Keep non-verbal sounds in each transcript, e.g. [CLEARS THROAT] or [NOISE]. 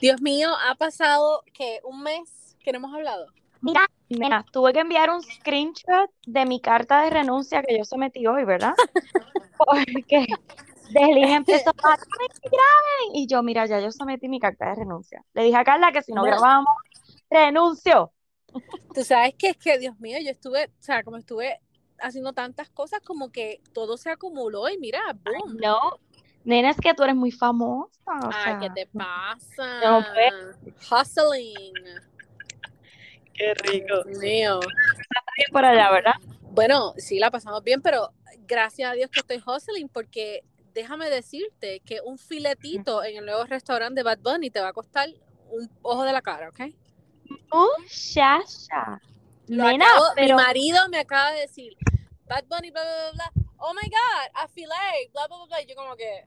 Dios mío, ha pasado que un mes que no hemos hablado. Mira, nena, tuve que enviar un screenshot de mi carta de renuncia que yo sometí hoy, ¿verdad? [LAUGHS] Porque Desliz empezó a graben y yo, mira, ya yo sometí mi carta de renuncia. Le dije a Carla que si no grabábamos, renuncio. Tú sabes que es que, Dios mío, yo estuve, o sea, como estuve haciendo tantas cosas, como que todo se acumuló y mira, boom. No, nena, es que tú eres muy famosa. o Ay, sea, ¿qué te pasa? no, Hustling. Qué rico. Dios mío. por allá, ¿verdad? Bueno, sí, la pasamos bien, pero gracias a Dios que estoy hustling porque déjame decirte que un filetito en el nuevo restaurante de Bad Bunny te va a costar un ojo de la cara, ¿ok? Muchacha. Lo Nena, acabo- pero Mi marido me acaba de decir, Bad Bunny, bla, bla, bla, bla. Oh my God, a filet, bla, bla, bla, bla. Y yo como que...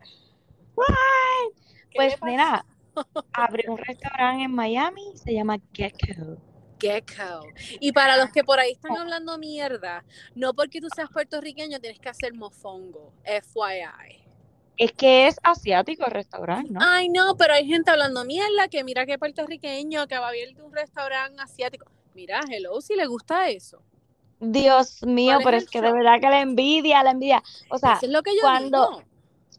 ¿qué pues nena, [LAUGHS] abrió un restaurante en Miami, se llama Gecko. Gecko. Y para los que por ahí están hablando mierda, no porque tú seas puertorriqueño tienes que hacer mofongo, FYI. Es que es asiático el restaurante, ¿no? Ay, no, pero hay gente hablando mierda que mira que puertorriqueño que va a abrir un restaurante asiático. Mira, hello, si le gusta eso. Dios mío, ¿Cuál es pero es que de verdad que la envidia, la envidia. O sea, es lo que yo cuando- digo.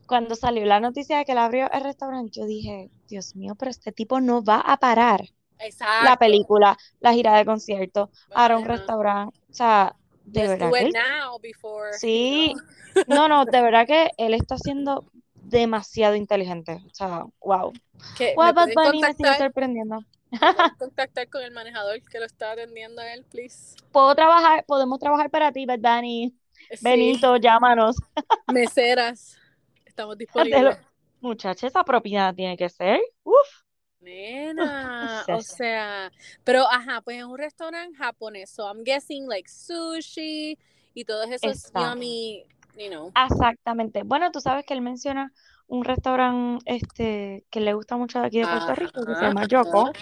cuando salió la noticia de que él abrió el restaurante, yo dije, Dios mío, pero este tipo no va a parar Exacto. la película, la gira de conciertos, ahora un restaurante. O sea, de Let's verdad do que it él- now before, you Sí, know. no, no, [LAUGHS] de verdad que él está siendo demasiado inteligente. O sea, wow. Que Wow, me sigue sorprendiendo. [LAUGHS] [LAUGHS] contactar con el manejador que lo está atendiendo a él, please. Puedo trabajar, podemos trabajar para ti, Bad Bunny. Sí, Benito, llámanos. [LAUGHS] meseras. Estamos disponibles. Muchacha, esa propiedad tiene que ser. Uf. Nena, o sea, pero ajá, pues es un restaurante japonés, so I'm guessing like sushi y todos esos yummy, you know. Exactamente. Bueno, tú sabes que él menciona un restaurante este, que le gusta mucho de aquí de Puerto Rico, que se llama Yoko,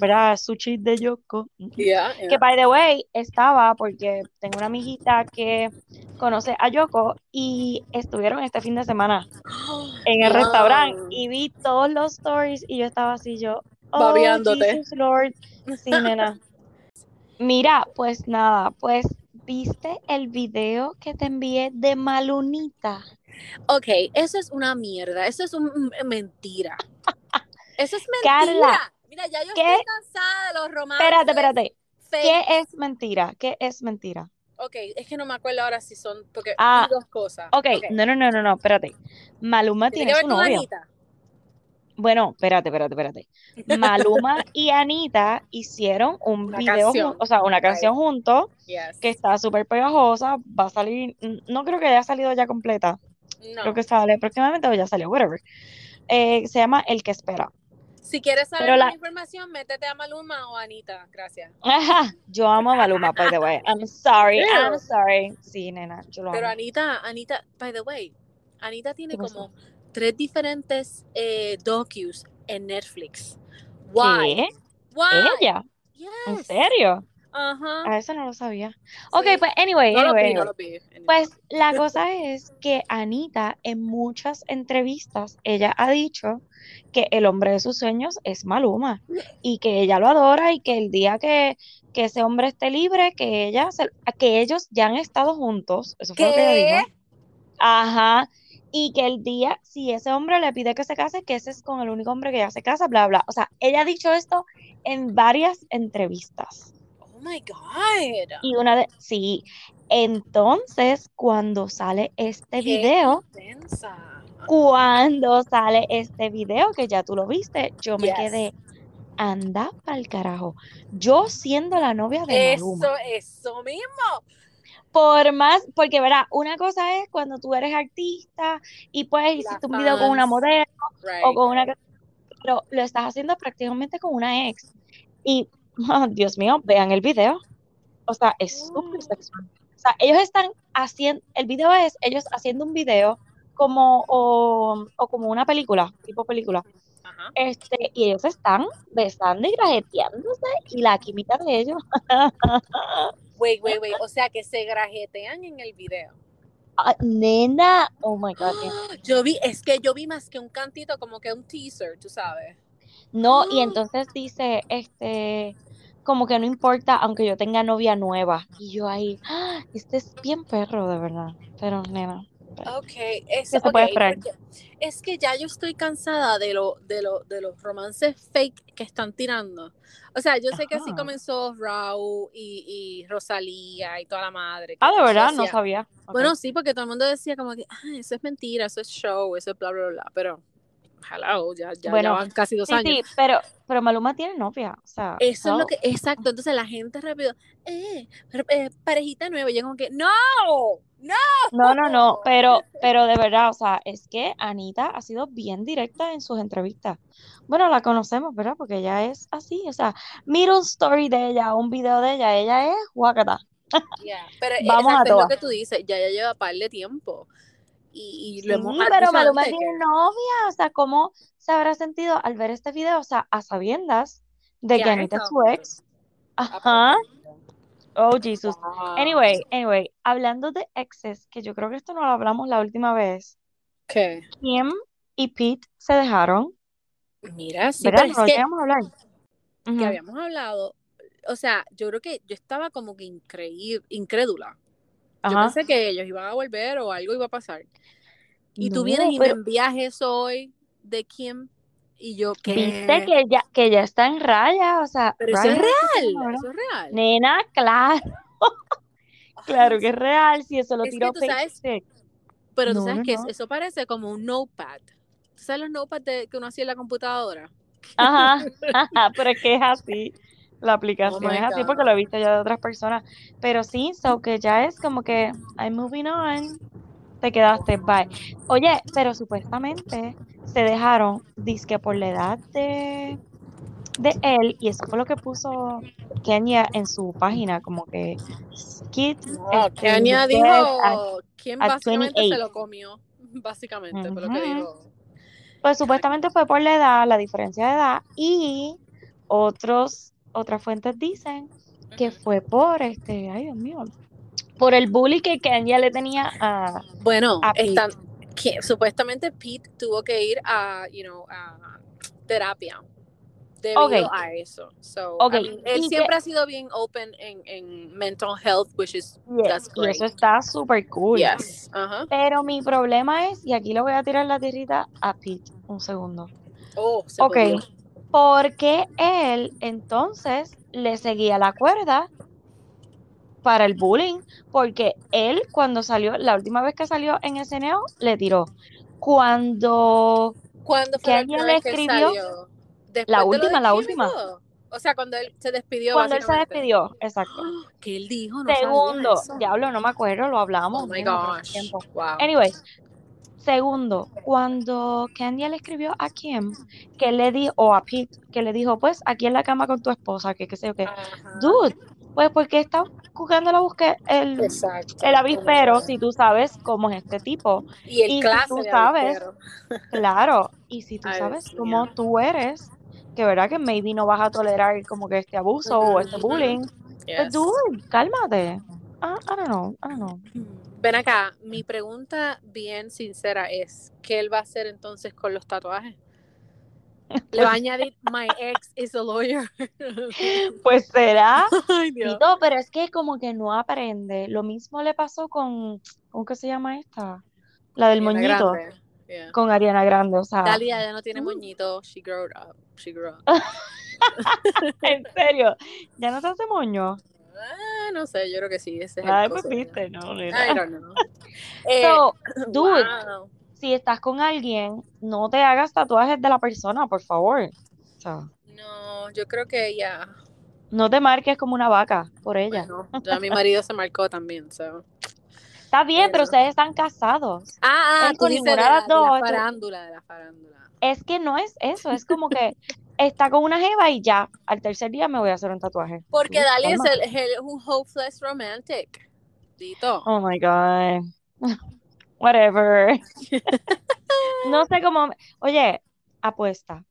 ¿verdad? Sushi de Yoko. Yeah, Que, by the way, estaba porque tengo una amiguita que conoce a Yoko y estuvieron este fin de semana [GASPS] en el Wow. restaurante y vi todos los stories y yo estaba así, yo, oh, Babeándote. Jesus Lord. Sí, [LAUGHS] nena. Mira, pues nada, pues viste el video que te envié de Malunita. Ok, eso es una mierda, eso es un- mentira. [LAUGHS] Eso es mentira. Carla, Mira, ya yo ¿qué? estoy cansada de los romances. Espérate, espérate. fake. ¿Qué es mentira? ¿Qué es mentira? Ok, es que no me acuerdo ahora si son, porque Ah, dos cosas. Ok, no, no, no, no, no, espérate. Maluma ¿Tiene su novio. Anita? Bueno, espérate, espérate, espérate. [LAUGHS] Maluma y Anita hicieron un Una video, canción. o sea, una canción juntos Yes. que está súper pegajosa. Va a salir, no creo que haya salido ya completa. No. Creo que sale próximamente o ya salió, whatever. Eh, se llama El que espera. Si quieres saber Pero la- más información, métete a Maluma o a Anita. Gracias. Ajá, [LAUGHS] yo amo a Maluma, by the way. I'm sorry. I'm sorry. Sí, nena, yo lo Pero amo. Anita, Anita, by the way, Anita tiene como tres diferentes eh, docus en Netflix. Why? ¿Qué? Why? ¿Ella? ¿En serio? Ajá. A eso no lo sabía. Ok, Sí. pues anyway, No lo anyway, vi, no lo vi. Pues la cosa es que Anita en muchas entrevistas, ella ha dicho que el hombre de sus sueños es Maluma y que ella lo adora y que el día que, que ese hombre esté libre, que ella se- que ellos ya han estado juntos, eso fue lo que ella dijo. Ajá. Y que el día, si ese hombre le pide que se case, que ese es con el único hombre que ella se casa, bla, bla. O sea, ella ha dicho esto en varias entrevistas. Oh my God. Y una de, sí, entonces cuando sale este Qué video, intensa. cuando sale este video, que ya tú lo viste, yo me quedé, anda pa'l carajo. Yo siendo la novia de Maluma. Eso, eso mismo. Por más, porque verá, una cosa es cuando tú eres artista y pues hiciste un video con una modelo Right. o con una, pero lo estás haciendo prácticamente con una ex. Y, oh, [LAUGHS] Dios mío, vean el video. O sea, es súper Oh. sexual. O sea, ellos están haciendo, el video es ellos haciendo un video como, o, o como una película, tipo película. Ajá. Este, y ellos están besando y grajeteándose y la química de ellos. Wait, wait, wait. O sea que se grajetean en el video. Ah, nena, oh my God. [GASPS] Yo vi, es que yo vi más que un cantito, como que un teaser, tú sabes. No, y entonces dice, este, como que no importa, aunque yo tenga novia nueva. Y yo ahí, ¡ah! este es bien perro, de verdad. Pero, nena. Ok, eso, se puede ok, esperar? es que ya yo estoy cansada de, lo, de, lo, de los romances fake que están tirando. O sea, yo sé que así Ajá. comenzó Raúl y, y Rosalía y toda la madre. Ah, de verdad, no sabía. Ok. Bueno, sí, porque todo el mundo decía como que, ah, eso es mentira, eso es show, eso es bla, bla, bla, pero hello, ya, ya, Bueno, ya van casi dos sí, años. sí, pero, pero Maluma tiene novia. O sea, Eso es lo que, exacto, entonces la gente rápido, eh, pero, eh, parejita nueva, y yo como que, no, no. No, no, no, pero, pero de verdad, o sea, es que Anita ha sido bien directa en sus entrevistas. Bueno, la conocemos, ¿verdad? Porque ella es así, o sea, mira un story de ella, un video de ella, ella es guacata. Yeah, Pero eh, Vamos a es lo que tú dices, ya, ya lleva par de tiempo. Y, y lo hemos Sí, dicho pero Maluma tiene que- novia, o sea, ¿cómo se habrá sentido al ver este video? O sea, a sabiendas de que Anita es su ex. Ajá. Oh, Jesus. Wow. Anyway, anyway, hablando de exes, que yo creo que esto no lo hablamos la última vez, ¿Qué? Kim y Pete se dejaron, Mira, sí, pero No es que, a hablar. que habíamos hablado, o sea, yo creo que yo estaba como que increíble, incrédula. Yo Ajá. pensé que ellos iban a volver o algo iba a pasar. Y tú No, vienes y pero me envías eso hoy de Kim y yo, ¿qué? viste que ya, que ya está en raya, o sea, Pero eso es Ryan, ¿qué se real, eso es real. Nena, claro, [LAUGHS] claro que es real, si eso lo Es que tiró tú sabes- Facebook. Pero tú No, sabes no, que no. eso parece como un notepad. ¿Tú sabes los notepads de- que uno hacía en la computadora? Ajá, [LAUGHS] [LAUGHS] pero es que es así. La Oh aplicación my es así God. porque lo he visto ya de otras personas. Pero sí, so que ya es como que I'm moving on. Te quedaste, bye. Oye, pero supuestamente se dejaron, dizque por la edad de, de él, y eso fue lo que puso Kenya en su página, como que kids No, este, Kenia dead at- dijo, ¿quién básicamente se 28. lo comió? [LAUGHS] Básicamente fue lo que dijo. Pues supuestamente fue por la edad, la diferencia de edad, y otros, otras fuentes dicen que fue por este, ay Dios mío, por el bullying que Kenya le tenía a, Bueno, a Pete. están, que, supuestamente Pete tuvo que ir a, you know, a terapia debido a eso. So, Ok, I mean, él y siempre ha sido bien open en, en mental health, which is Yes, that's y great. eso está súper cool. Yes. Ajá. Pero mi problema es, y aquí le voy a tirar la tierrita a Pete, un segundo. Oh, se Ok. Porque él entonces le seguía la cuerda para el bullying, porque él cuando salió, la última vez que salió en SNL, le tiró. Cuando ¿Cuándo fue que alguien le escribió, la última, la última. O sea, cuando él se despidió, cuando él se despidió, exacto. [GASPS] ¿Qué él dijo? No Segundo, diablo, no me acuerdo, lo hablamos, Oh my gosh. tiempo. Wow. Anyway, segundo, cuando Candy le escribió a Kim, que le dijo, o a Pete, que le dijo, pues, aquí en la cama con tu esposa, que qué sé yo qué. Dude, pues, porque está jugando la búsqueda, el, Exacto. el avispero, si tú sabes cómo es este tipo. Y el Y si tú sabes, [LAUGHS] claro, y si tú Ay, sabes cómo tú eres, que verdad que maybe no vas a tolerar como que este abuso o este bullying, pues, Yes. dude, cálmate. Ah, I don't know, I don't know. Ven acá, mi pregunta bien sincera es, ¿qué él va a hacer entonces con los tatuajes? Le va a añadir, my ex is a lawyer. [LAUGHS] Pues será. Ay, Dios. Pero es que como que no aprende. Lo mismo le pasó con, ¿cómo que se llama esta? La del Ariana moñito. Yeah. con Ariana Grande, o sea, Dalia ya no tiene Mm. moñito, she grew up, she grew up. [LAUGHS] en serio, ya no se hace moño. Ah, no sé, yo creo que sí, ese es el Ay, pues viste, no, I nena. don't know. [LAUGHS] Eh, So, [CLEARS THROAT] dude, wow. si estás con alguien, no te hagas tatuajes de la persona, por favor. O sea, No, yo creo que ya, no te marques como una vaca por ella. bueno, ya mi marido se marcó también, so. Está bien, pero Pero- ustedes están casados. Ah, ah, tú con dices de la, farándula, de la farándula. Es que no es eso, es como que [LAUGHS] está con una jeva y ya, al tercer día me voy a hacer un tatuaje. Porque Tú, Dalia es, el, es el- un hopeless romantic. Dito. Oh my God. [LAUGHS] Whatever. [LAUGHS] No sé cómo. Oye, apuesta.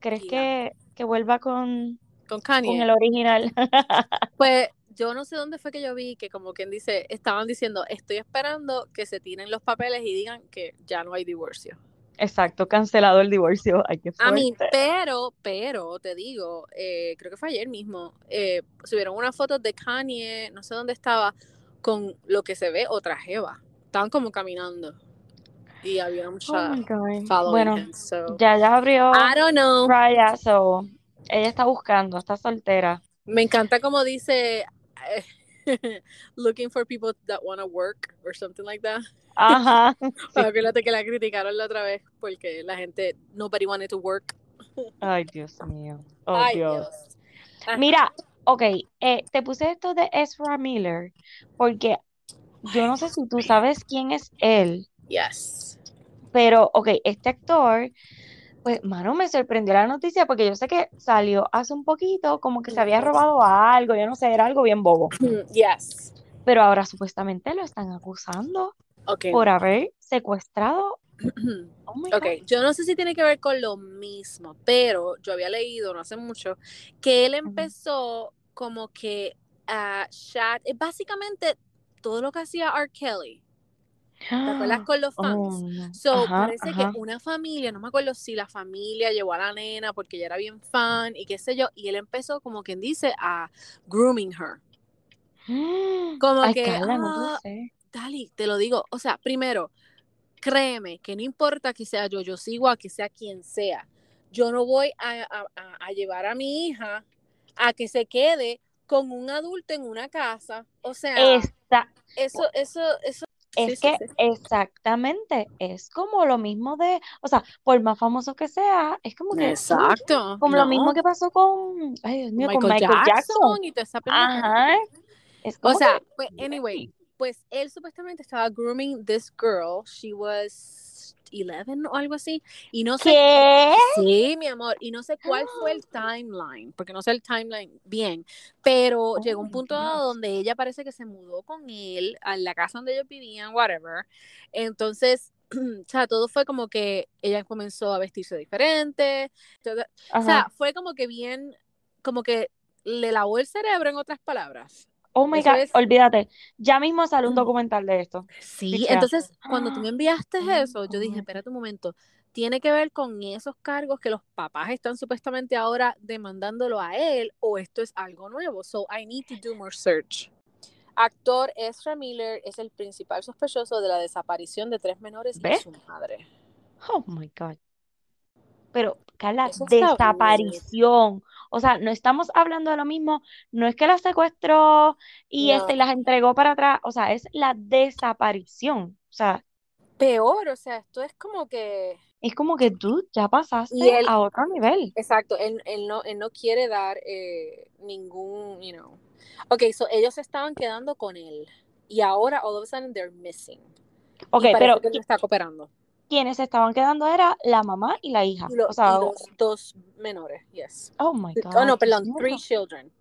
¿Crees que, que vuelva con, Con con Kanye. el original? [LAUGHS] Pues yo no sé dónde fue que yo vi que como quien dice, estaban diciendo, estoy esperando que se tiren los papeles y digan que ya no hay divorcio. Exacto, cancelado el divorcio. A mí, pero, pero, te digo, eh, creo que fue ayer mismo, eh, subieron una foto de Kanye, no sé dónde estaba, con lo que se ve otra jeva. Estaban como caminando. Y había Oh mucha following Bueno, him, so. ya ya abrió I don't know. Raya, so ella está buscando, está soltera. Me encanta como dice eh, [LAUGHS] looking for people that want to work or something like that. Ajá. [LAUGHS] Acuérdate que la criticaron la otra vez porque la gente nobody wanted to work. Ay, Dios mío. [LAUGHS] Oh, Ay, Dios. Mira, ok, eh, te puse esto de Ezra Miller porque yo no sé si tú sabes quién es él, Yes. pero, ok, este actor, pues, mano, me sorprendió la noticia porque yo sé que salió hace un poquito como que se había robado algo, yo no sé, era algo bien bobo, Yes. pero ahora supuestamente lo están acusando Okay. por haber secuestrado. Oh my Ok, yo no sé si tiene que ver con lo mismo, pero yo había leído no hace mucho que él empezó como que a chat, es básicamente todo lo que hacía R. Kelly. ¿Te acuerdas con los fans? Oh, no. So, Ajá, parece ajá. que una familia, no me acuerdo si la familia llevó a la nena porque ella era bien fan y qué sé yo, y él empezó como quien dice a grooming her. [GASPS] Como Ay, que, Carla, no ah, lo sé. Dali, te lo digo, o sea, primero, créeme que no importa que sea yo, yo sigo a que sea quien sea. Yo no voy a, a- a- a llevar a mi hija a que se quede con un adulto en una casa. O sea, Esta, eso, eso, eso. Es sí, que sí. exactamente, es como lo mismo de, o sea, por más famoso que sea, es como que, sí, Exacto. como lo mismo que pasó con, ay Dios mío, con Michael Michael Jackson. Jackson y toda esa. Ajá, es O sea, que, pues, anyway, pues él supuestamente estaba grooming this girl. She was 11 o algo así. Y no sé ¿qué? Sí, mi amor, y no sé cuál fue el [GASPS] timeline, porque no sé el timeline bien, pero Oh llegó un my punto donde ella parece que se mudó con él a la casa donde ellos vivían, whatever. Entonces, [CLEARS THROAT] o sea, todo fue como que ella comenzó a vestirse diferente, todo- o sea, fue como que bien, como que le lavó el cerebro en otras palabras. Oh my Eso God, es, olvídate, ya mismo sale un documental de esto. sí, entonces cuando tú me [GASPS] enviaste eso, yo dije, espérate un momento, tiene que ver con esos cargos que los papás están supuestamente ahora demandándolo a él o esto es algo nuevo. So I need to do more search. Actor Ezra Miller es el principal sospechoso de la desaparición de tres menores y ¿Ves? su madre. Oh my God. Pero, Carla, desaparición. O sea, no estamos hablando de lo mismo. No es que las secuestró y No, este las entregó para atrás. O sea, es la desaparición. O sea, peor, o sea, esto es como que es como que tú ya y pasaste él a otro nivel. Exacto, él, él no, él no quiere dar eh, ningún, you know. Ok, so ellos estaban quedando con él y ahora all of a sudden they're missing. Ok, Y pero que no está cooperando. Quienes se estaban quedando era la mamá y la hija. Lo- O sea, los dos menores, yes. oh my Oh, God, no, Dios perdón, three children.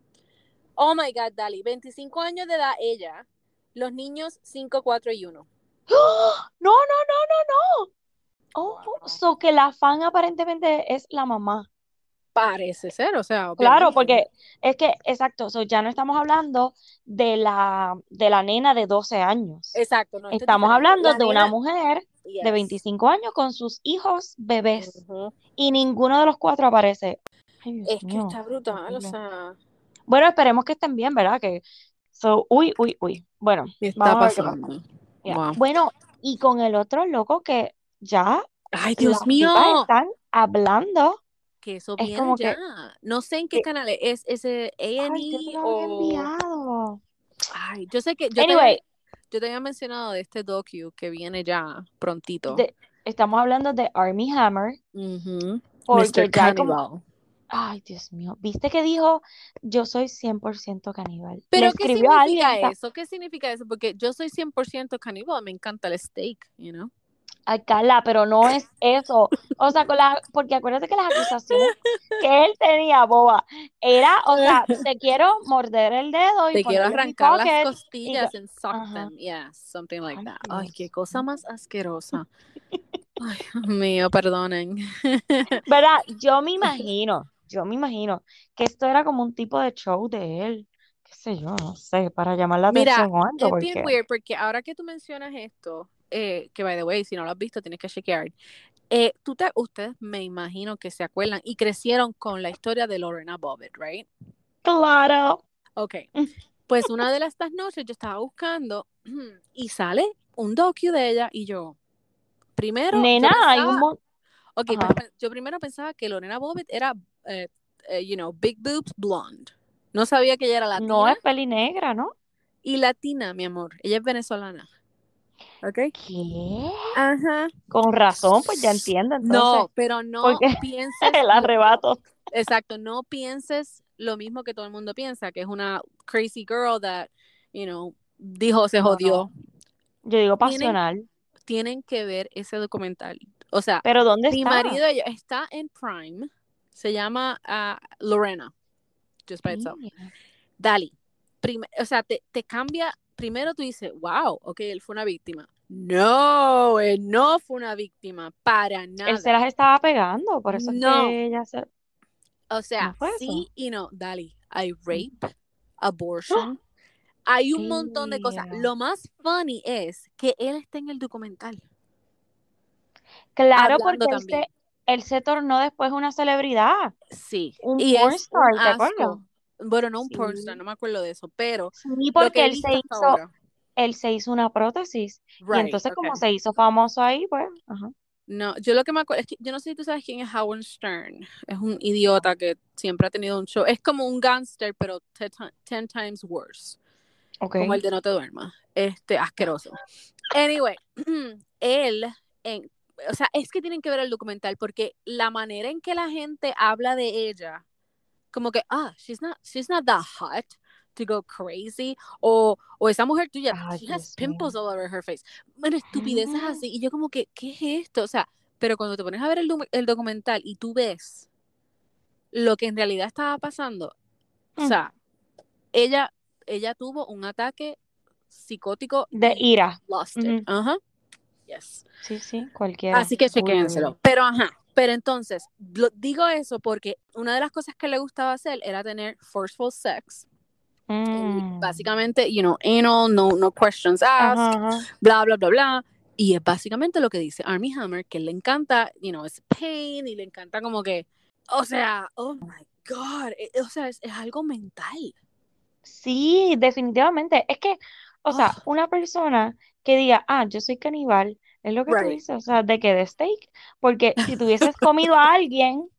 Oh my God, Dali, 25 años de edad ella, los niños 5, 4 y 1. ¡Ah! [GASPS] No, no, no, no, no. Oh, Wow. so que la fan aparentemente es la mamá. Parece ser, o sea, Claro, obviamente. porque es que, exacto, so ya no estamos hablando de la, de la nena de 12 años. Exacto, no, Estamos hablando La de una nena, de yes. 25 años con sus hijos bebés y ninguno de los cuatro aparece. Ay, Es que está brutal, o sea, Bueno, esperemos que estén bien, ¿verdad? Que, so, uy, uy, uy. Bueno, ¿qué está vamos a ver qué pasa. pasando? Wow. Bueno, y con el otro loco que ya Ay, Dios mío, están hablando, que eso es como ya. que, No sé en qué canal es, es ese A&E o... enviado. Ay, yo sé que yo te había, Anyway, yo te había mencionado de este docu que viene ya prontito. de- estamos hablando de Army Hammer, Ujú. porque Mr. ya como, Cannibal. ay, Dios mío, ¿viste que dijo yo soy 100% caníbal? Pero ¿qué alguien, significa eso? ¿Qué significa eso? Porque yo soy 100% caníbal, me encanta el steak, you know. Ay, Carla, pero no es eso. O sea, con la, porque acuérdate que las acusaciones que él tenía, boba, era, o sea, te quiero morder el dedo y Te quiero arrancar las costillas and suck ajá, them. Yeah, something like ay, that. Ay, qué cosa más asquerosa. [LAUGHS] Ay, Dios mío, perdonen. [LAUGHS] ¿Verdad? Yo me imagino, yo me imagino que esto era como un tipo de show de él, qué sé yo, no sé, para llamar la Mira, atención algo, es bien weird porque ahora que tú mencionas esto, eh, que by the way, si no lo has visto, tienes que chequear. Eh, tú te, ustedes me imagino que se acuerdan y crecieron con la historia de Lorena Bobbitt, ¿right? Claro. Ok. [LAUGHS] Pues una de estas noches yo estaba buscando [CLEARS THROAT] y sale un docu de ella y yo, primero, Nena, yo hay un pensaba, ok, Ajá. pero yo primero pensaba que Lorena Bobbitt era, eh, eh, you know, big boobs, blonde. No sabía que ella era latina. No es peli negra, ¿no? Y latina, mi amor. Ella es venezolana. ¿Ok? ¿Qué? Ajá. Con razón, pues ya entiendo entonces. No, pero no [LAUGHS] pienses. el arrebato. Exacto, no pienses lo mismo que todo el mundo piensa, que es una crazy girl that, you know, dijo, se No, jodió. Yo digo pasional. Tienen que ver ese documental. O sea, Pero ¿dónde mi está? marido está en Prime. Se llama ah, Lorena. Just by itself. Dali. Prim- o sea, te, te cambia. Primero tú dices, wow, ok, él fue una víctima. No, él no fue una víctima, para nada. Él se las estaba pegando, por eso es No. que ella se... O sea, sí y no, Dali. Hay rape, abortion, [GASPS] hay un montón de cosas. Lo más funny es que él está en el documental. Claro, Hablando porque él se, él se tornó después una celebridad. Sí. Un y porn es star, un ¿te acuerdas? asco. Bueno, no un Sí. star, no me acuerdo de eso, pero Sí, porque él se hizo, ahora. él se hizo una prótesis. Y entonces, como se hizo famoso ahí, pues, ajá. No, yo lo que me acuerdo es que yo no sé si tú sabes quién es Howard Stern. Es un idiota que siempre ha tenido un show. Es como un gangster, pero te- ten times worse. Ok. Como el de No te duermas. Este, asqueroso. Anyway, [CLEARS THROAT] él, en, o sea, es que tienen que ver el documental porque la manera en que la gente habla de ella, como que, ah, she's not, she's not that hot to go crazy, o, o esa mujer tuya, Ay, she has pimples all over her face. Bueno, estupideces Ah. así. Y yo como que, ¿qué es esto? O sea, pero cuando te pones a ver el, el documental y tú ves lo que en realidad estaba pasando, o Mm. sea, ella, ella tuvo un ataque psicótico De ira. lost it. Ujú. Ajá. Yes. Sí, sí, cualquiera. Así que chequénselo. Pero ajá. Pero entonces, lo- digo eso porque una de las cosas que le gustaba hacer era tener forceful sex. Mm. básicamente, you know, anal, no, no questions asked, Ajá, ajá. bla, bla, bla, bla. Y es básicamente lo que dice Army Hammer, que le encanta, you know, es pain y le encanta como que, o sea, oh my God, eh, o sea, es, es algo mental. Sí, definitivamente. Es que, o sea, Ah. una persona que diga, ah, yo soy caníbal, es lo que tú dices, o sea, de que de steak, porque si tú hubieses comido a alguien,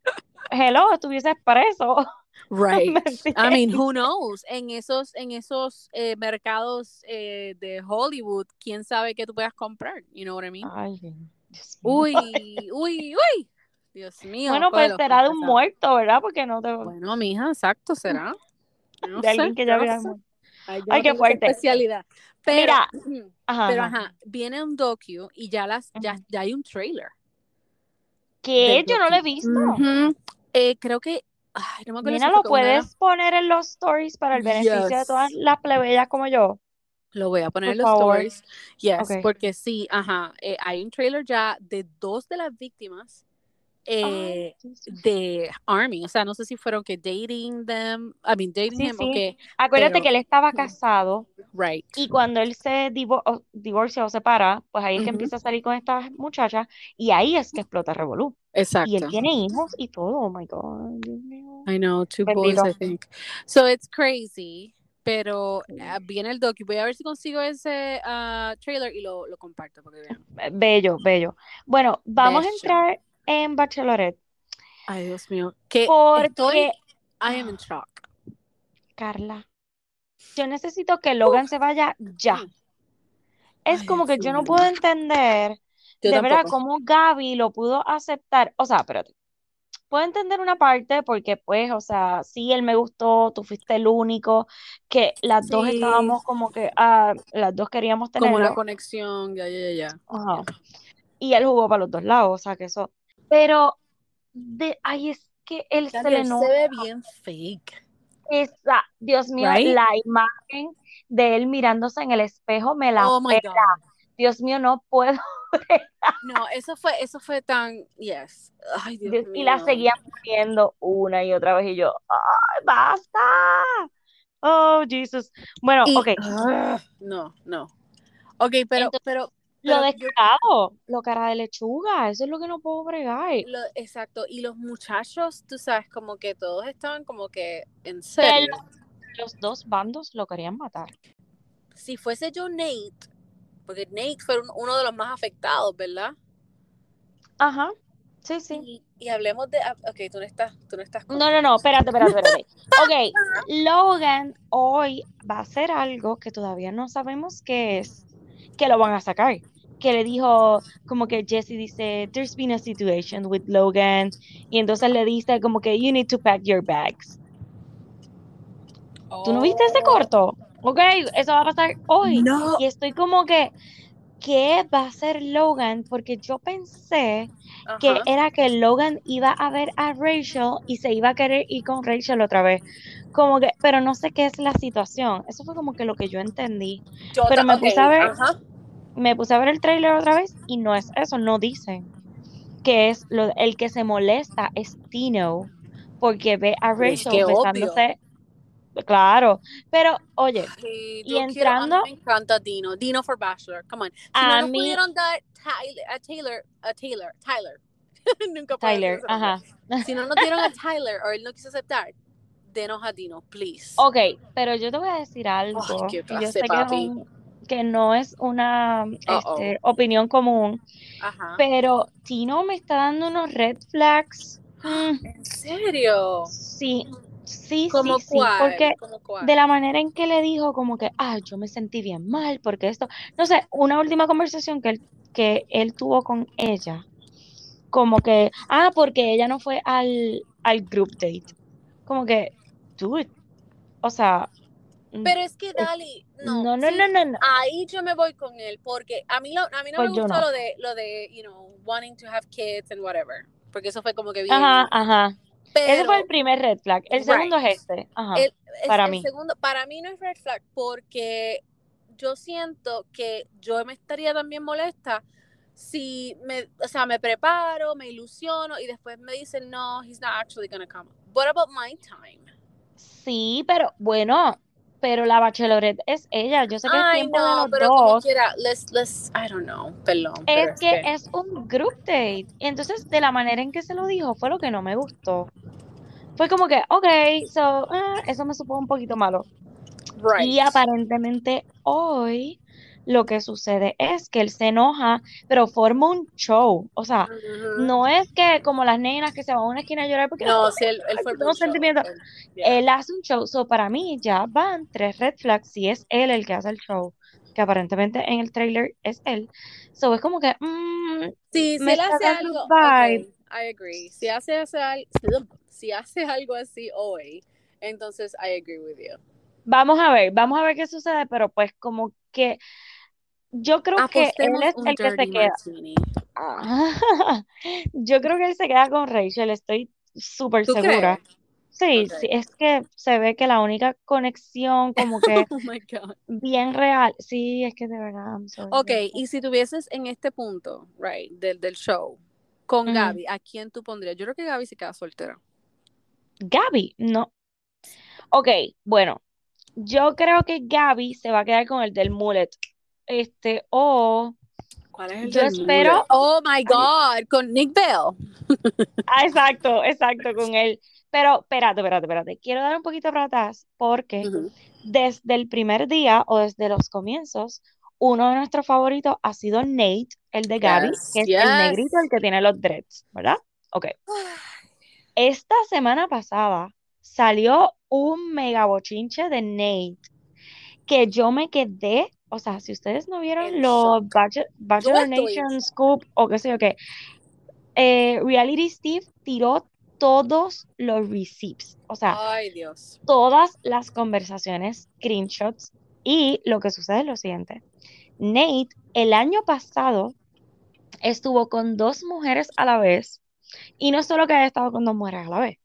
hello, estuvieses preso. [LAUGHS] Right. ¿me I mean, who knows? En esos, en esos eh, mercados eh, de Hollywood, quién sabe qué tú puedas comprar. You know what I mean? Ay, Dios [LAUGHS] mío. Uy, uy, uy. Dios mío. Bueno, pues cógelo, será de un muerto, ¿verdad? Porque no te... Bueno, mija, exacto, será. [LAUGHS] No de alguien que ya no había muerto. Ay, yo Ay, no qué fuerte. especialidad. Pero, Mira, Ajá, pero ajá. ajá, viene un docu y ya las, ya, ya hay un trailer ¿Qué? Yo no lo he visto. Ujú. Eh, creo que, ay, no me fue ¿lo una, puedes poner en los stories para el beneficio de todas yes, las plebeyas como yo? lo voy a poner Por en los favor. stories, yes, Ok. porque sí, ajá, eh, hay un trailer ya de dos de las víctimas eh, de Army, o sea, no sé si fueron que dating them, I mean, dating Sí, him, o sí. que, Acuérdate pero, que él estaba casado right, y cuando él se divorcia o separa, pues ahí es que empieza a salir con estas muchachas y ahí es que explota Revolú. Y él exacto. tiene hijos y todo. Oh my God, Dios mío. I know, two boys. I think. So it's crazy, pero ah, viene el docu. Voy a ver si consigo ese ah, trailer y lo, lo comparto porque vean. Bello, bello. Bueno, vamos a entrar en Bachelorette Ay, Dios mío. Que porque, estoy, I am in shock. Carla, yo necesito que Logan se vaya ya. Mm. Es Ay, como que yo no puedo entender Yo de verdad cómo Gaby lo pudo aceptar. O sea, espérate. Puedo entender una parte porque, pues, o sea, sí, él me gustó, tú fuiste el único, que las dos estábamos como que, ah, las dos queríamos como una conexión, ya, ya, ya. Ajá. Y él jugó para los dos lados, o sea, que eso. Pero, de, ay, es que él se le él se nota ve bien fake, esa, Dios mío, right? la imagen de él mirándose en el espejo me la Oh. God. Dios mío, no puedo. [LAUGHS] No, eso fue, eso fue tan, yes. Ay, Dios Dios- y la mío. seguían poniendo una y otra vez y yo, ¡ay, basta! Oh, Jesus. Bueno, Y, ok. no, no. Ok, pero, Entonces, pero, Lo Pero yo- descarado, lo cara de lechuga, eso es lo que no puedo bregar. lo- exacto, y los muchachos, tú sabes, como que todos estaban como que en serio. los dos bandos lo querían matar. Si fuese yo Nate, porque Nate fue un- uno de los más afectados, ¿verdad? Ajá, sí, sí. Y, y hablemos de. ah, Ok, tú no estás, tú no estás. No, no, no, espérate, espérate, [LAUGHS] espérate. Ok, Logan hoy va a hacer algo que todavía no sabemos qué es, que lo van a sacar. Que le dijo, como que Jesse dice, there's been a situation with Logan, y entonces le dice como que you need to pack your bags. ¿Tú no viste ese corto? Ok, eso va a pasar hoy. No. Y estoy como que, ¿qué va a hacer Logan? Porque yo pensé que era que Logan iba a ver a Rachel y se iba a querer ir con Rachel otra vez. Como que, pero no sé qué es la situación. Eso fue como que lo que yo entendí. Yo pero me ok, puse a ver-. Me puse a ver el trailer otra vez y no es eso, no dicen que es lo, el que se molesta es Tino porque ve a es Rachel obvio. besándose. Claro, pero oye, Ay, Y yo quiero- entrando- a mí me encanta Dino. Dino for Bachelor. Come on. Si A no mí- pudieron dar Tyler, a Taylor, a Taylor, Tyler. [LAUGHS] Nunca Tyler, ajá. Si no nos dieron a Tyler o él no quiso aceptar, denos a Dino, please. Ok, pero yo te voy a decir algo. Ay, qué yo que, es un- que no es una Uh-oh. este, opinión común, Ajá. pero Tino me está dando unos red flags. [GASPS] ¿En serio? sí, sí, ¿Cómo sí, sí, porque ¿Cómo cuál? de la manera en que le dijo como que, ah, yo me sentí bien mal porque esto, no sé, una última conversación que él, que él tuvo con ella, como que, ah, porque ella no fue al, al group date, como que, dude, o sea, Pero es que Dali, no. no, no, sí, no, no, no. Ahí yo me voy con él, porque a mí, lo- a mí no Pues me yo gustó no. lo de, lo de, you know, wanting to have kids and whatever. Porque eso fue como que bien. Ajá, ajá. pero Ese fue el primer red flag. El Right. segundo es este. Ajá. el- es- para el mí. segundo, para mí no es red flag, porque yo siento que yo me estaría también molesta si me, o sea, me preparo, me ilusiono y después me dicen, no, he's not actually gonna come. What about my time? Sí, pero bueno, pero la bachelorette es ella. Yo sé que es Ay, tiempo de no, los pero como dos. quiera, let's, let's, I don't know, perdón. pero Es que es un group date. Y entonces, de la manera en que se lo dijo, fue lo que no me gustó. Fue como que, ok, so, ah, eso me supo un poquito malo. right. Y aparentemente hoy lo que sucede es que él se enoja, pero forma un show. O sea, no es que como las nenas que se van a una esquina a llorar porque No, "Ay, sí, él, él fue tengo mucho. sentimientos". Él- yeah. él hace un show. So, para mí ya van tres red flags si es él el que hace el show, que aparentemente en el trailer es él. So, es como que, mm, Sí, si me él está hace algo, I agree. Si hace, hace si hace algo así hoy, entonces I agree with you. vamos a ver, vamos a ver qué sucede, pero pues como que yo creo que él es el que se queda. martini. [LAUGHS] Yo creo que él se queda con Rachel, estoy súper ¿Tú segura. crees? Sí, sí, es que se ve que la única conexión como que [LAUGHS] Oh my God. bien real, sí, es que de verdad, Ok, y si tuvieses en este punto, right, del, del show, con. Gaby, ¿a quién tú pondrías? Yo creo que Gaby se queda soltera. Gaby, no. Ok, bueno, yo creo que Gaby se va a quedar con el del mullet. Este, o, ¿Cuál es el Yo del espero-? Oh my God, con Nick Bell. ah, exacto, exacto, con él. Pero, espérate, espérate, espérate. Quiero dar un poquito para atrás porque desde el primer día o desde los comienzos, uno de nuestros favoritos ha sido Nate, el de Gaby, Yes, que es yes. el negrito, el que tiene los dreads, ¿verdad? Ok. Esta semana pasada salió un mega bochinche de Nate que yo me quedé, o sea, si ustedes no vieron los. Bachelor, Bachelor Nation. Scoop o qué sé yo qué, eh, Reality Steve tiró todos los receipts, o sea, Ay, Dios. todas las conversaciones, screenshots, y lo que sucede es lo siguiente. Nate el año pasado estuvo con dos mujeres a la vez, y no solo que haya estado con dos mujeres a la vez,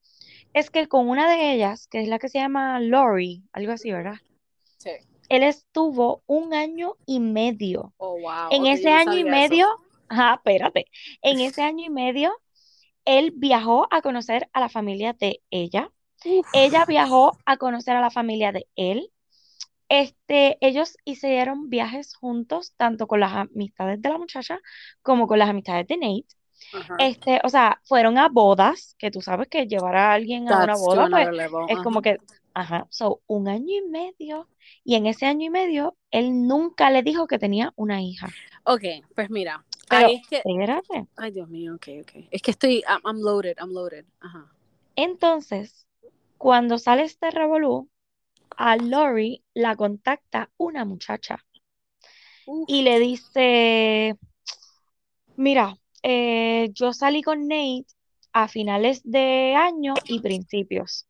es que con una de ellas, que es la que se llama Lori, algo así, ¿verdad? Sí. Él estuvo un año y medio. Oh, wow. En ese año y eso. medio, ajá, espérate, en [LAUGHS] ese año y medio, él viajó a conocer a la familia de ella. Uf. Ella viajó a conocer a la familia de él. Este, ellos hicieron viajes juntos, tanto con las amistades de la muchacha como con las amistades de Nate. Ajá. Este, o sea, fueron a bodas, que tú sabes que llevar a alguien a una boda, pues, es como que, ajá, so, un año y medio, y en ese año y medio, él nunca le dijo que tenía una hija. Ok, pues mira, Pero, ahí es que, espérate. ay Dios mío, ok, ok. Es que estoy, I'm, I'm loaded, I'm loaded. Ajá. Entonces, cuando sale este revolú, a Lori la contacta una muchacha y le dice, mira, eh, yo salí con Nate a finales de año y principios.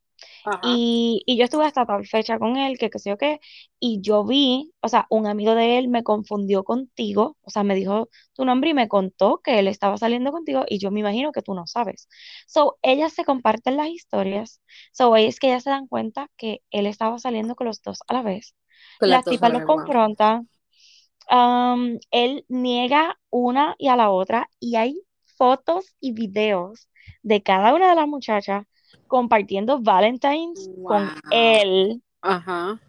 Y, y yo estuve hasta tal fecha con él, que qué sé yo qué, y yo vi, o sea, un amigo de él me confundió contigo, o sea, me dijo tu nombre y me contó que él estaba saliendo contigo y yo me imagino que tú no sabes. So, ellas se comparten las historias, so, es que ellas se dan cuenta que él estaba saliendo con los dos a la vez. Las tipas los confrontan, um, él niega una y a la otra y hay fotos y videos de cada una de las muchachas compartiendo Valentine's con él, Ajá.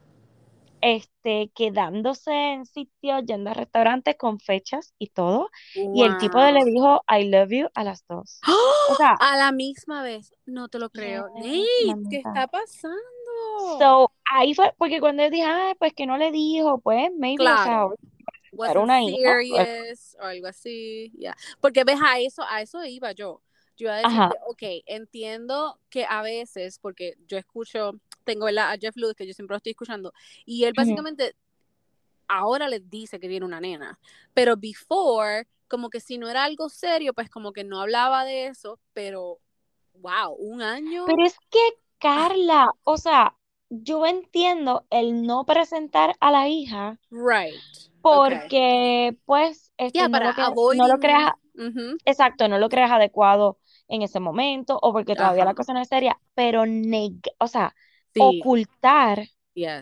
este, quedándose en sitios, yendo a restaurantes con fechas y todo. Y el tipo le dijo I love you a las dos. O sea, A la misma vez, no te lo creo. Nate, ¿qué está pasando? So, ahí fue, porque cuando él dije, ay, pues que no le dijo, pues maybe, o sea, Era una hija, serious o algo así, ya. Porque ves a eso, a eso iba yo. Yo iba a ajá, decirte, ok, entiendo que a veces, porque yo escucho, tengo ¿verdad? a Jeff Lewis, que yo siempre lo estoy escuchando, y él básicamente ahora les dice que tiene una nena, pero before, como que si no era algo serio, pues como que no hablaba de eso, pero wow, un año, Pero es que, ah, Carla, o sea, yo entiendo el no presentar a la hija right, okay, porque, pues, yeah, este, no para lo que, no lo creas, ujú, exacto, no lo creas adecuado en ese momento o porque todavía la ajá, cosa no es seria, pero neg- o sea, sí, ocultar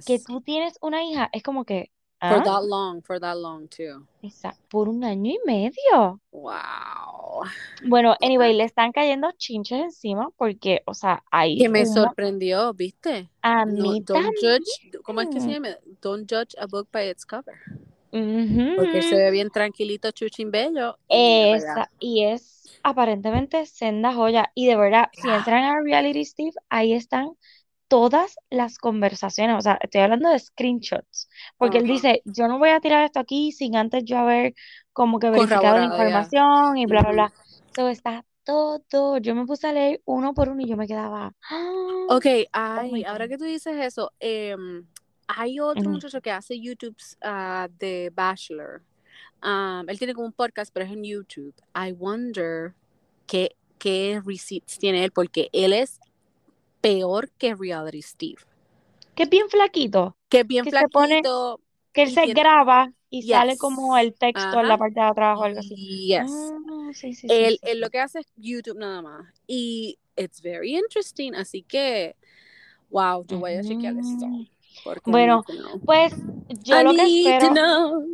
que yes, tú tienes una hija es como que, for ¿ah? that long, for that long too, Esa- por un año y medio. wow, Bueno, [LAUGHS] anyway, le están cayendo chinches encima porque, o sea, hay que me un... mo- sorprendió, ¿viste? A No, mí don't judge, ¿cómo es que se llama? Don't judge a book by its cover. Porque se ve bien tranquilito, chuchín bello, y. Esa, y es aparentemente senda joya. Y de verdad, si entran a Reality Steve, ahí están todas las conversaciones. O sea, estoy hablando de screenshots. Porque él dice, yo no voy a tirar esto aquí sin antes yo haber como que verificado la ya. información y bla, bla, bla. So, está todo. Yo me puse a leer uno por uno y yo me quedaba, "Ah, Ok, [GASPS] oh ay, my ahora God". que tú dices eso, em, hay otro muchacho que hace YouTube de Bachelor. Um, él tiene como un podcast, pero es en YouTube. I wonder qué, qué receipts tiene él, porque él es peor que Reality Steve. Que es bien flaquito. Que es bien Que se pone, flaquito que él se tiene... graba y sale como el texto en la parte de atrás o algo así. Yes. Ah, sí, Él, sí, él lo que hace es YouTube nada más. Y it's very interesting. Así que, wow, yo voy a chequear esto. Bueno, pues yo I lo que espero.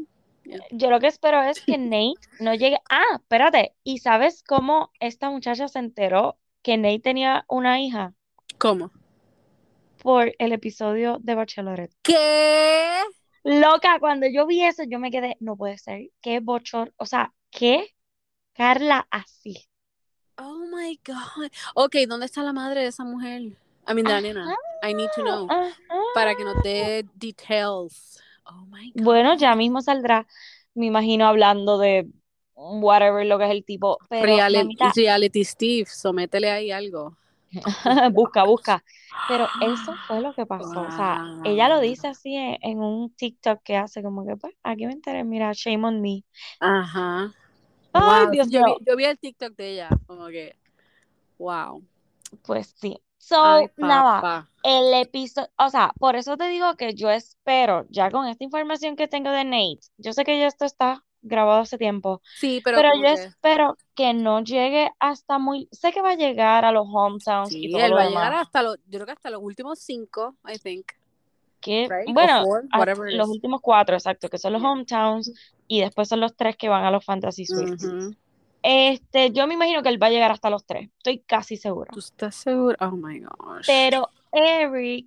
Yeah. yo lo que espero es que Nate no llegue. Ah, espérate. ¿Y sabes cómo esta muchacha se enteró que Nate tenía una hija? ¿Cómo? Por el episodio de Bachelorette. ¿Qué? Loca, cuando yo vi eso, yo me quedé, no puede ser. Qué bochor, o sea, ¿qué? Carla así. Oh my God. Ok, ¿dónde está la madre de esa mujer? I mean, de la nena. I need to know. Para que nos dé details. Oh my God. Bueno, ya mismo saldrá, me imagino hablando de whatever lo que es el tipo, pero Reality, mamita, reality Steve, sométele ahí algo. [LAUGHS] Busca, busca. Pero eso fue lo que pasó. O sea, ella lo dice así en, en un TikTok que hace como que, pues, aquí me enteré, mira, shame on me. Ajá. Ay, Wow. Dios Yo mío. yo vi el TikTok de ella. Como que, wow. Pues sí. So, Ay, nada, el episodio, o sea, por eso te digo que yo espero, ya con esta información que tengo de Nate, yo sé que ya esto está grabado hace tiempo, Sí, pero pero yo que, espero que no llegue hasta muy, sé que va a llegar a los hometowns y sí, todo él lo va a llegar hasta los, yo creo que hasta los últimos cinco, I think, que, right? Bueno, four, los últimos cuatro, exacto, que son los hometowns, y después son los tres que van a los fantasy suites. Ujú. Este, yo me imagino que él va a llegar hasta los tres, estoy casi segura. ¿Tú estás seguro? Oh my gosh. Pero Eric,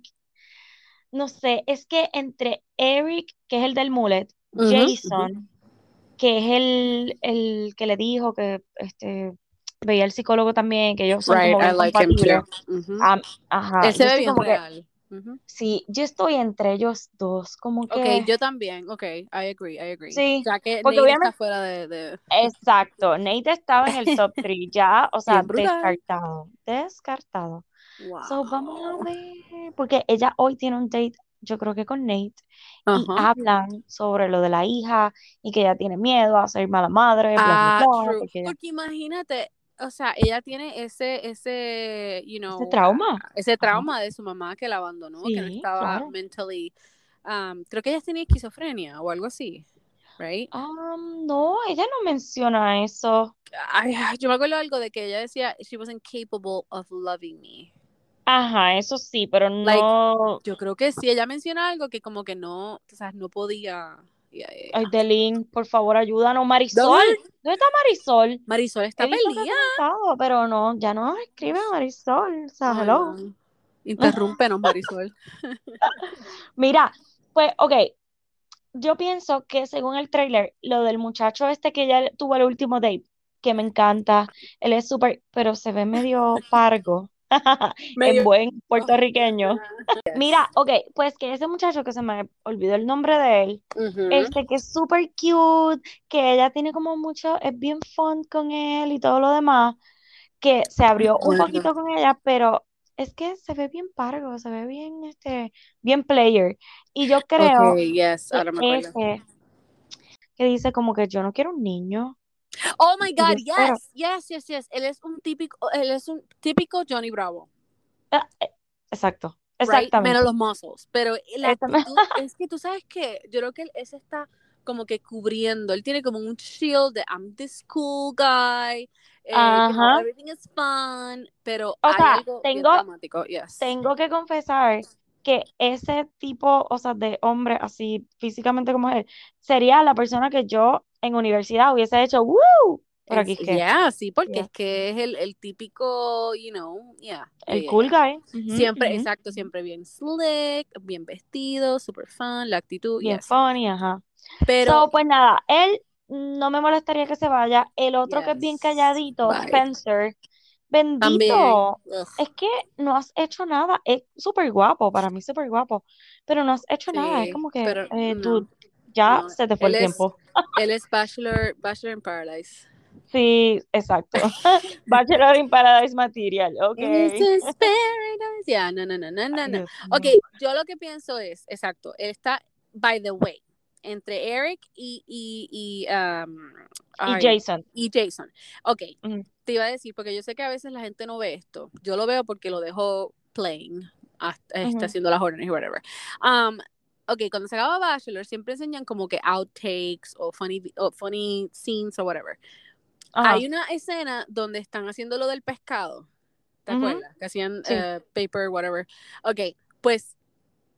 no sé, es que entre Eric, que es el del mullet, Ujú, ujú. Jason, que es el, el que le dijo que este veía el psicólogo también, que ellos son Right, como I like him too. Ajá, Él se yo ve bien como sí, yo estoy entre ellos dos, como Ok, que, yo también. Ok, I agree, I agree. sí, Ya que porque Nate está fuera de, de... exacto, Nate estaba en el top 3 ya, o [LAUGHS] sea, descartado, descartado. So, vamos a Wow. ver, porque ella hoy tiene un date, yo creo que con Nate, y Ajá. hablan sobre lo de la hija y que ella tiene miedo a ser mala madre, bla, bla, Ah, bla, porque Porque imagínate, o sea, ella tiene ese, ese, you ese know, trauma. ah, ese trauma de su mamá que la abandonó, que no estaba claro. mentally, um, creo que ella tenía esquizofrenia o algo así, right? Um, no, ella no menciona eso. Ay, yo me acuerdo algo de que ella decía, she wasn't capable of loving me. Ajá, eso sí, pero Like, no. yo creo que sí, ella menciona algo que como que no, o sea, no podía. Yeah, yeah, Ay. Delin, por favor, ayúdanos. Marisol, ¿Dónde? ¿dónde está Marisol? Marisol está perdida. pero no, ya no nos escribe Marisol. O sea, Ay, hello. no. Interrúmpenos, Marisol. [LAUGHS] Mira, pues, ok, yo pienso que según el trailer, lo del muchacho este que ya tuvo el último date, que me encanta, él es súper, pero se ve medio pargo, [LAUGHS] en buen [LAUGHS] puertorriqueño. Yes. Mira, ok, pues que ese muchacho que se me olvidó el nombre de él, este que es súper cute, que ella tiene como mucho, es bien fun con él y todo lo demás, que se abrió un poquito con ella, pero es que se ve bien pargo, se ve bien, este, bien player. Y yo creo yes, que ahora me acuerdo. ese que dice como que yo no quiero un niño. Oh my God, yes, yes, yes, yes. Él es un típico, él es un típico Johnny Bravo, ah, eh, exacto, right? exactamente. Menos los muscles. Pero la actitud, [LAUGHS] es que tú sabes que yo creo que él, ese está como que cubriendo. Él tiene como un shield de I'm this cool guy. eh, everything is fun. Pero O hay sea, algo tengo, dramático, yes. tengo que confesar que ese tipo, o sea, de hombre así físicamente como él, sería la persona que yo en universidad hubiese hecho ¡Woo! Por aquí Es, es que, yeah, sí, porque yeah, es que es el, el típico, you know, yeah, el yeah, cool guy. Siempre, exacto, siempre bien slick, bien vestido, super fun, la actitud, Bien yes. funny, ajá. Pero, So, pues nada, él no me molestaría que se vaya. El otro que es bien calladito, bye. Spencer, bendito. Es que no has hecho nada. Es súper guapo, para mí súper guapo. Pero no has hecho nada. Es como que pero eh, no, tú ya no, se te fue el es, tiempo. Él es Bachelor, Bachelor in Paradise. Sí, exacto. [LAUGHS] Bachelor in Paradise Material, ok. This is paradise. Yeah, no, no, no, no, no, no. Ok, yo lo que pienso es, exacto, está, by the way, entre Eric y, y, y, um, Y Jason. y Jason. Ok, te iba a decir, porque yo sé que a veces la gente no ve esto. Yo lo veo porque lo dejo playing, hasta, está ujú. haciendo las órdenes y whatever. Um, ok, cuando se acaba Bachelor, siempre enseñan como que outtakes o funny, o funny scenes o whatever. Ajá. Hay una escena donde están haciendo lo del pescado. ¿Te acuerdas? Que hacían Sí. eh, paper, whatever. Ok, pues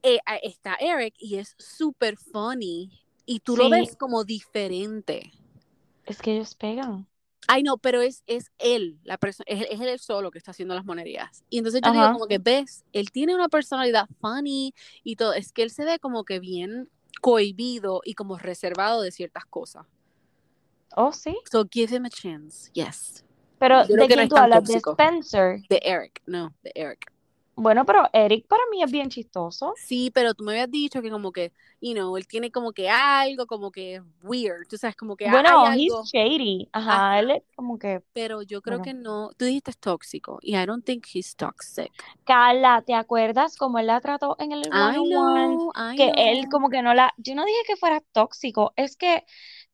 eh, está Eric y es súper funny. Y tú lo ves como diferente. es que ellos pegan. Ay, no, pero es, es él, la persona, es, es él solo que está haciendo las monerías. Y entonces yo digo, como que ves, él tiene una personalidad funny y todo. Es que él se ve como que bien cohibido y como reservado de ciertas cosas. Oh, sí. So give him a chance, yes. Pero, Yo ¿de no quién tú hablas? ¿De. Spencer? De Eric, no, de Eric. Bueno, pero Eric para mí es bien chistoso. Sí, pero tú me habías dicho que como que, you know, él tiene como que algo, como que weird, tú sabes, como que Bueno, hay he's algo. shady. Ajá, él es como que, Pero yo creo bueno. que no. Tú dijiste es tóxico. Y I don't think he's toxic. Carla, ¿te acuerdas cómo él la trató en el one-on-one? know, I Que él como que no la... Yo no dije que fuera tóxico, es que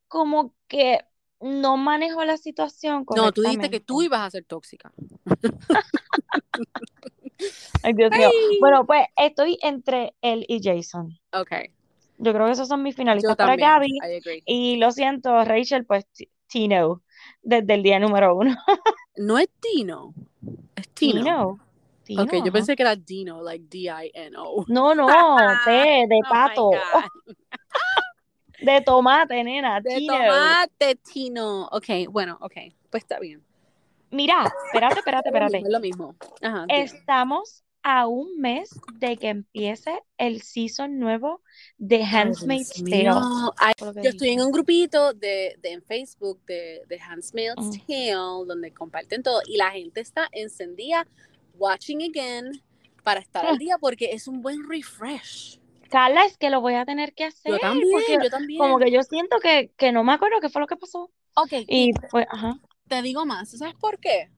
como que no manejó la situación No, tú dijiste que tú ibas a ser tóxica. [LAUGHS] Ay, Dios mío. Ay. Bueno, pues estoy entre él y Jason. Ok, Yo creo que esos son mis yo finalistas para también. Gaby. I agree. Y lo siento, Rachel, pues Tino, desde el día número uno. [LAUGHS] No es Tino, es Tino. Tino. Ok, yo pensé que era Dino, like D-I-N-O. No, no, [LAUGHS] T de Oh pato, [LAUGHS] de tomate, nena, De Tino. tomate, Tino. Ok, bueno, ok. Pues está bien. Mira, espérate, espérate, [LAUGHS] espérate. es lo mismo. Ajá. Estamos a un mes de que empiece el season nuevo de Handmaid's Dios Tale. Ay, yo estoy en un grupito de, de en Facebook de, de Handmaid's Mm. Tale donde comparten todo y la gente está encendida watching again para estar al Ah. día porque es un buen refresh. Carla, es que lo voy a tener que hacer Yo también, porque yo también. como que yo siento que, que no me acuerdo qué fue lo que pasó. Ok, Y y pues, ajá. Te digo más, ¿sabes por qué?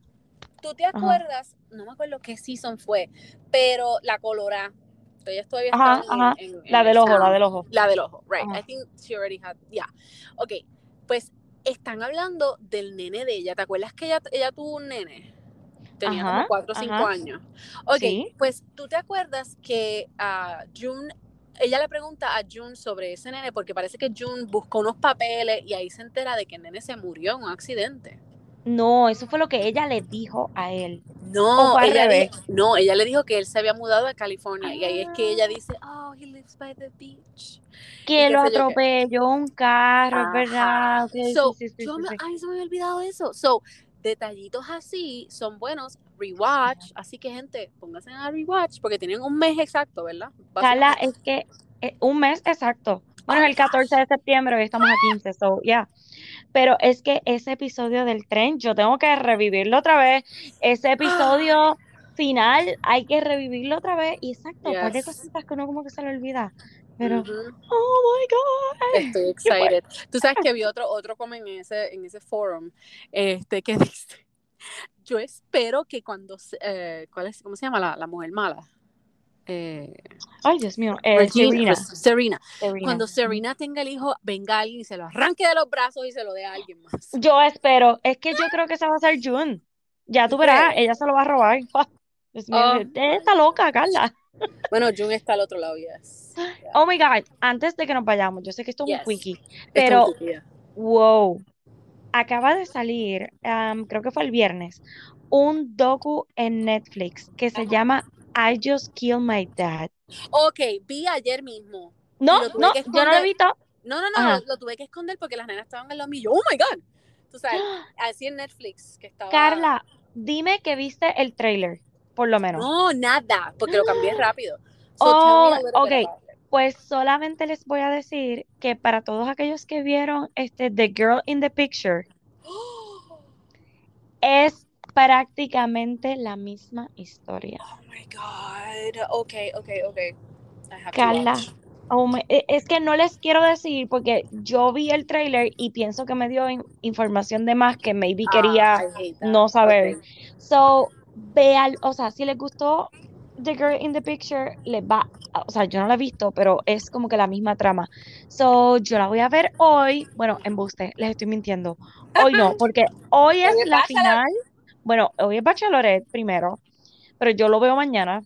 Tú te acuerdas, no me acuerdo qué season fue, pero la colora, ella todavía Ajá, en- ajá. en, en La el del ojo, la del ojo. La del ojo, right. I think she already had, yeah. Ok, pues están hablando del nene de ella. ¿Te acuerdas que ella, ella tuvo un nene? Tenía como 4 o 5 ajá. años. Ok, Sí. pues tú te acuerdas que a June, ella le pregunta a June sobre ese nene porque parece que June buscó unos papeles y ahí se entera de que el nene se murió en un accidente. No, eso fue lo que ella le dijo a él. No, ¿O fue al ella di- no, ella le dijo que él se había mudado a California y ahí es que ella dice, oh, he lives by the beach. Que qué lo atropelló un carro, verdad. Ajá. Ok, So, sí, sí, sí, yo sí, me, ay, se me había olvidado eso. So, detallitos así son buenos, rewatch, así que gente, pónganse a rewatch porque tienen un mes exacto, ¿verdad? Carla, Básicamente. es que eh, un mes exacto. Bueno, es el 14 de septiembre, hoy estamos a 15, so, yeah. Pero es que ese episodio del tren, yo tengo que revivirlo otra vez. Ese episodio [GASPS] final, hay que revivirlo otra vez. Y exacto, par de Yes. cositas que uno como que se le olvida. Pero, oh my God. Estoy [LAUGHS] excited. Tú sabes que vi otro, otro como en ese, en ese forum, este, que [LAUGHS] dice, yo espero que cuando, eh, ¿cuál es, cómo se llama la, la mujer mala? Eh, Ay, Dios mío. Eh, Regina, Serena. Serena. Serena. Cuando Serena tenga el hijo, venga alguien y se lo arranque de los brazos y se lo dé a alguien más. Yo espero. Es que yo creo que esa va a ser June. Ya tú ¿Tú verás, ella se lo va a robar. [LAUGHS] Dios mío, Oh. está loca, Carla. [LAUGHS] Bueno, June está al otro lado, yes. Oh my God, antes de que nos vayamos, yo sé que esto es un Yes. quickie, pero un quickie. wow, acaba de salir, um, creo que fue el viernes, un docu en Netflix que se Ajá. llama I Just Killed My Dad. Ok, vi ayer mismo. No, no, yo no lo he visto. No, no, no, Ajá. lo, tuve que esconder porque las nenas estaban al lado mío. Oh my God. Tú sabes, [GASPS] así en Netflix que estaba. Carla, dime que viste el trailer, por lo menos. No, nada, porque lo cambié [GASPS] rápido. So Oh, ok. Pues solamente les voy a decir que para todos aquellos que vieron este The Girl in the Picture, [GASPS] es prácticamente la misma historia. Oh my God. Ok, ok, ok. I have to Carla, watch. oh my- e- es que no les quiero decir porque yo vi el trailer y pienso que me dio in- información de más que maybe Ah, quería no saber. Ok. So, vean, o sea, si les gustó The Girl in the Picture, les va, o sea, yo no la he visto, pero es como que la misma trama. So, yo la voy a ver hoy, bueno, en buste, les estoy mintiendo. Hoy no, [LAUGHS] porque hoy es la final, bueno, hoy es Bachelorette primero, pero yo lo veo mañana.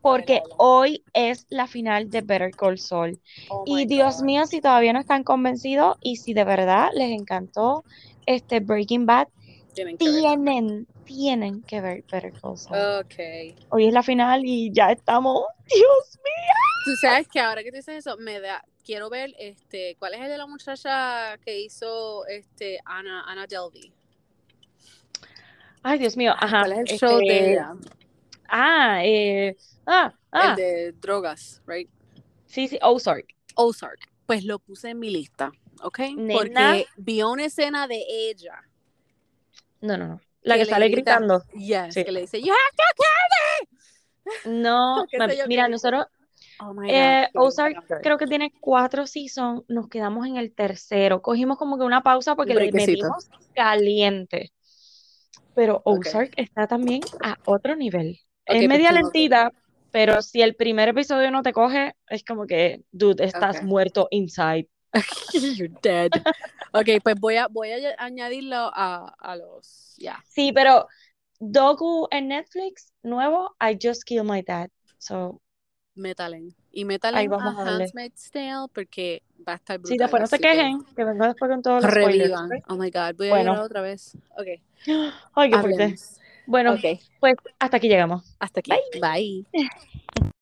Porque hoy es la final de Better Call Saul. Oh Y Dios God. mío, si todavía no están convencidos y si de verdad les encantó este Breaking Bad, Tienen que ver. tienen, tienen que ver Better Call Saul. Ok. Hoy es la final y ya estamos. Dios mío. Tú sabes que ahora que tú dices eso, me da, quiero ver este, ¿cuál es el de la muchacha que hizo este Ana, Ana Delvey? Ay, Dios mío. Ajá. ¿Cuál es el show de este, ella? Ah, eh, ah, ah. El de drogas, right? Sí, sí, Ozark. Ozark. Pues lo puse en mi lista, ¿ok? Nena. Porque vi una escena de ella. No, no, no. La Que que le sale grita- gritando. Yes, Sí. que le dice, you have to No, [LAUGHS] yo qué mira, nosotros, Oh my eh, God. Ozark creo que tiene cuatro seasons, nos quedamos en el tercero. Cogimos como que una pausa porque le metimos caliente. Pero. Ozark está también a otro nivel. Ok, Es media lentita, pero si el primer episodio no te coge, es como que, dude, estás muerto inside. [LAUGHS] You're dead. Ok, pues voy a, voy a añadirlo a, a los, ya. Sí, pero docu en Netflix, nuevo, I Just Killed My Dad. So, Métalen. Y Ahí métalen vamos a a. Handmaid's Tale porque va a estar si brutal. después no se que quejen, que vengo después con todos los spoilers. Revivan. Oh my God, voy a llorar otra vez. Ok, [GASPS] Ay, qué fuerte. Bueno, Ok, pues hasta aquí llegamos. hasta aquí. Bye. [LAUGHS]